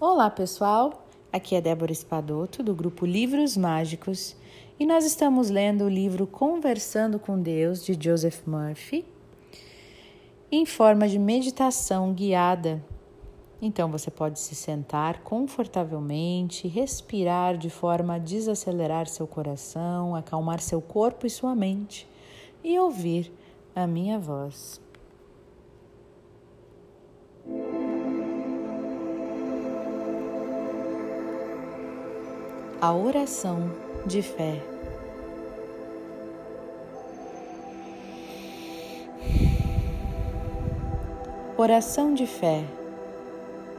Olá, pessoal! Aqui é Débora Espadoto, do grupo Livros Mágicos, e nós estamos lendo o livro Conversando com Deus, de Joseph Murphy, em forma de meditação guiada. Então, você pode se sentar confortavelmente, respirar de forma a desacelerar seu coração, acalmar seu corpo e sua mente, e ouvir a minha voz. A oração de fé. Oração de fé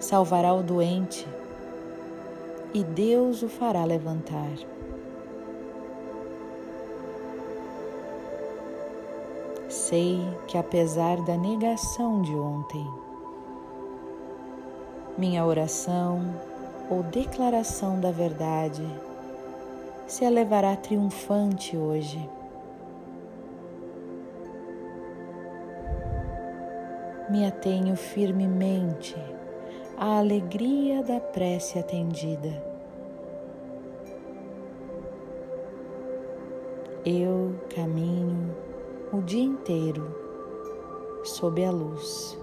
salvará o doente e Deus o fará levantar. Sei que apesar da negação de ontem, minha oração ou declaração da verdade se elevará triunfante hoje. Me atenho firmemente à alegria da prece atendida. Eu caminho o dia inteiro sob a luz.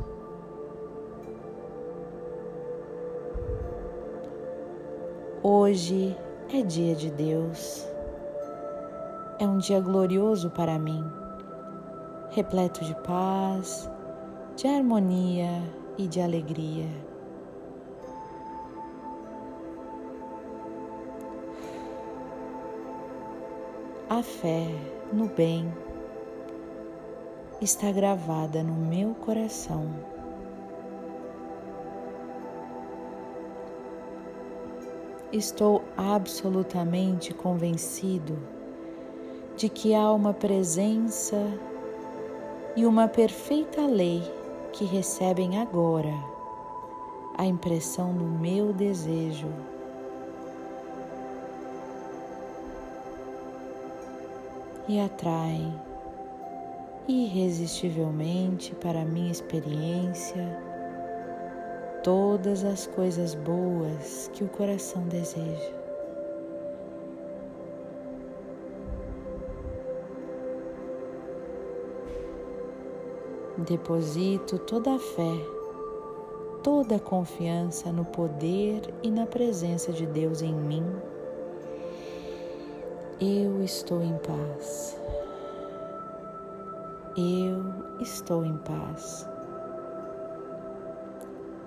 Hoje é dia de Deus. É um dia glorioso para mim, repleto de paz, de harmonia e de alegria. A fé no bem está gravada no meu coração. Estou absolutamente convencido de que há uma presença e uma perfeita lei que recebem agora a impressão do meu desejo. E atraem irresistivelmente para a minha experiência todas as coisas boas que o coração deseja. Deposito toda a fé, toda a confiança no poder e na presença de Deus em mim. Eu estou em paz. Eu estou em paz.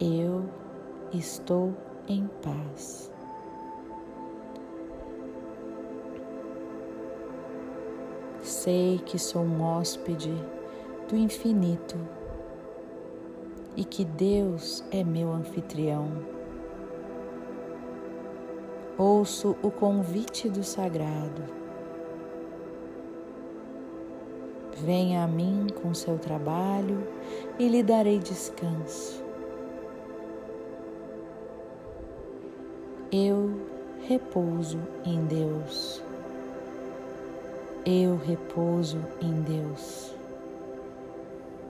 Eu estou em paz. Sei que sou um hóspede do infinito e que Deus é meu anfitrião. Ouço o convite do sagrado. Venha a mim com seu trabalho e lhe darei descanso. Eu repouso em Deus. Eu repouso em Deus.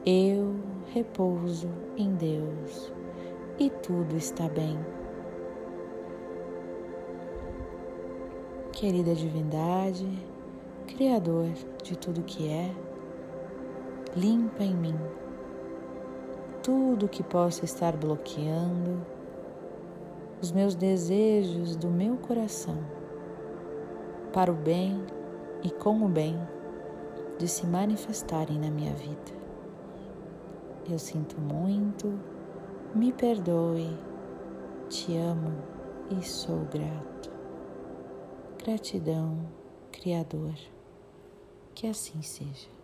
Eu repouso em Deus e tudo está bem. Querida Divindade, Criador de tudo que é, limpa em mim tudo que possa estar bloqueando os meus desejos do meu coração para o bem e com o bem de se manifestarem na minha vida. Eu sinto muito, me perdoe, te amo e sou grato. Gratidão, Criador, que assim seja.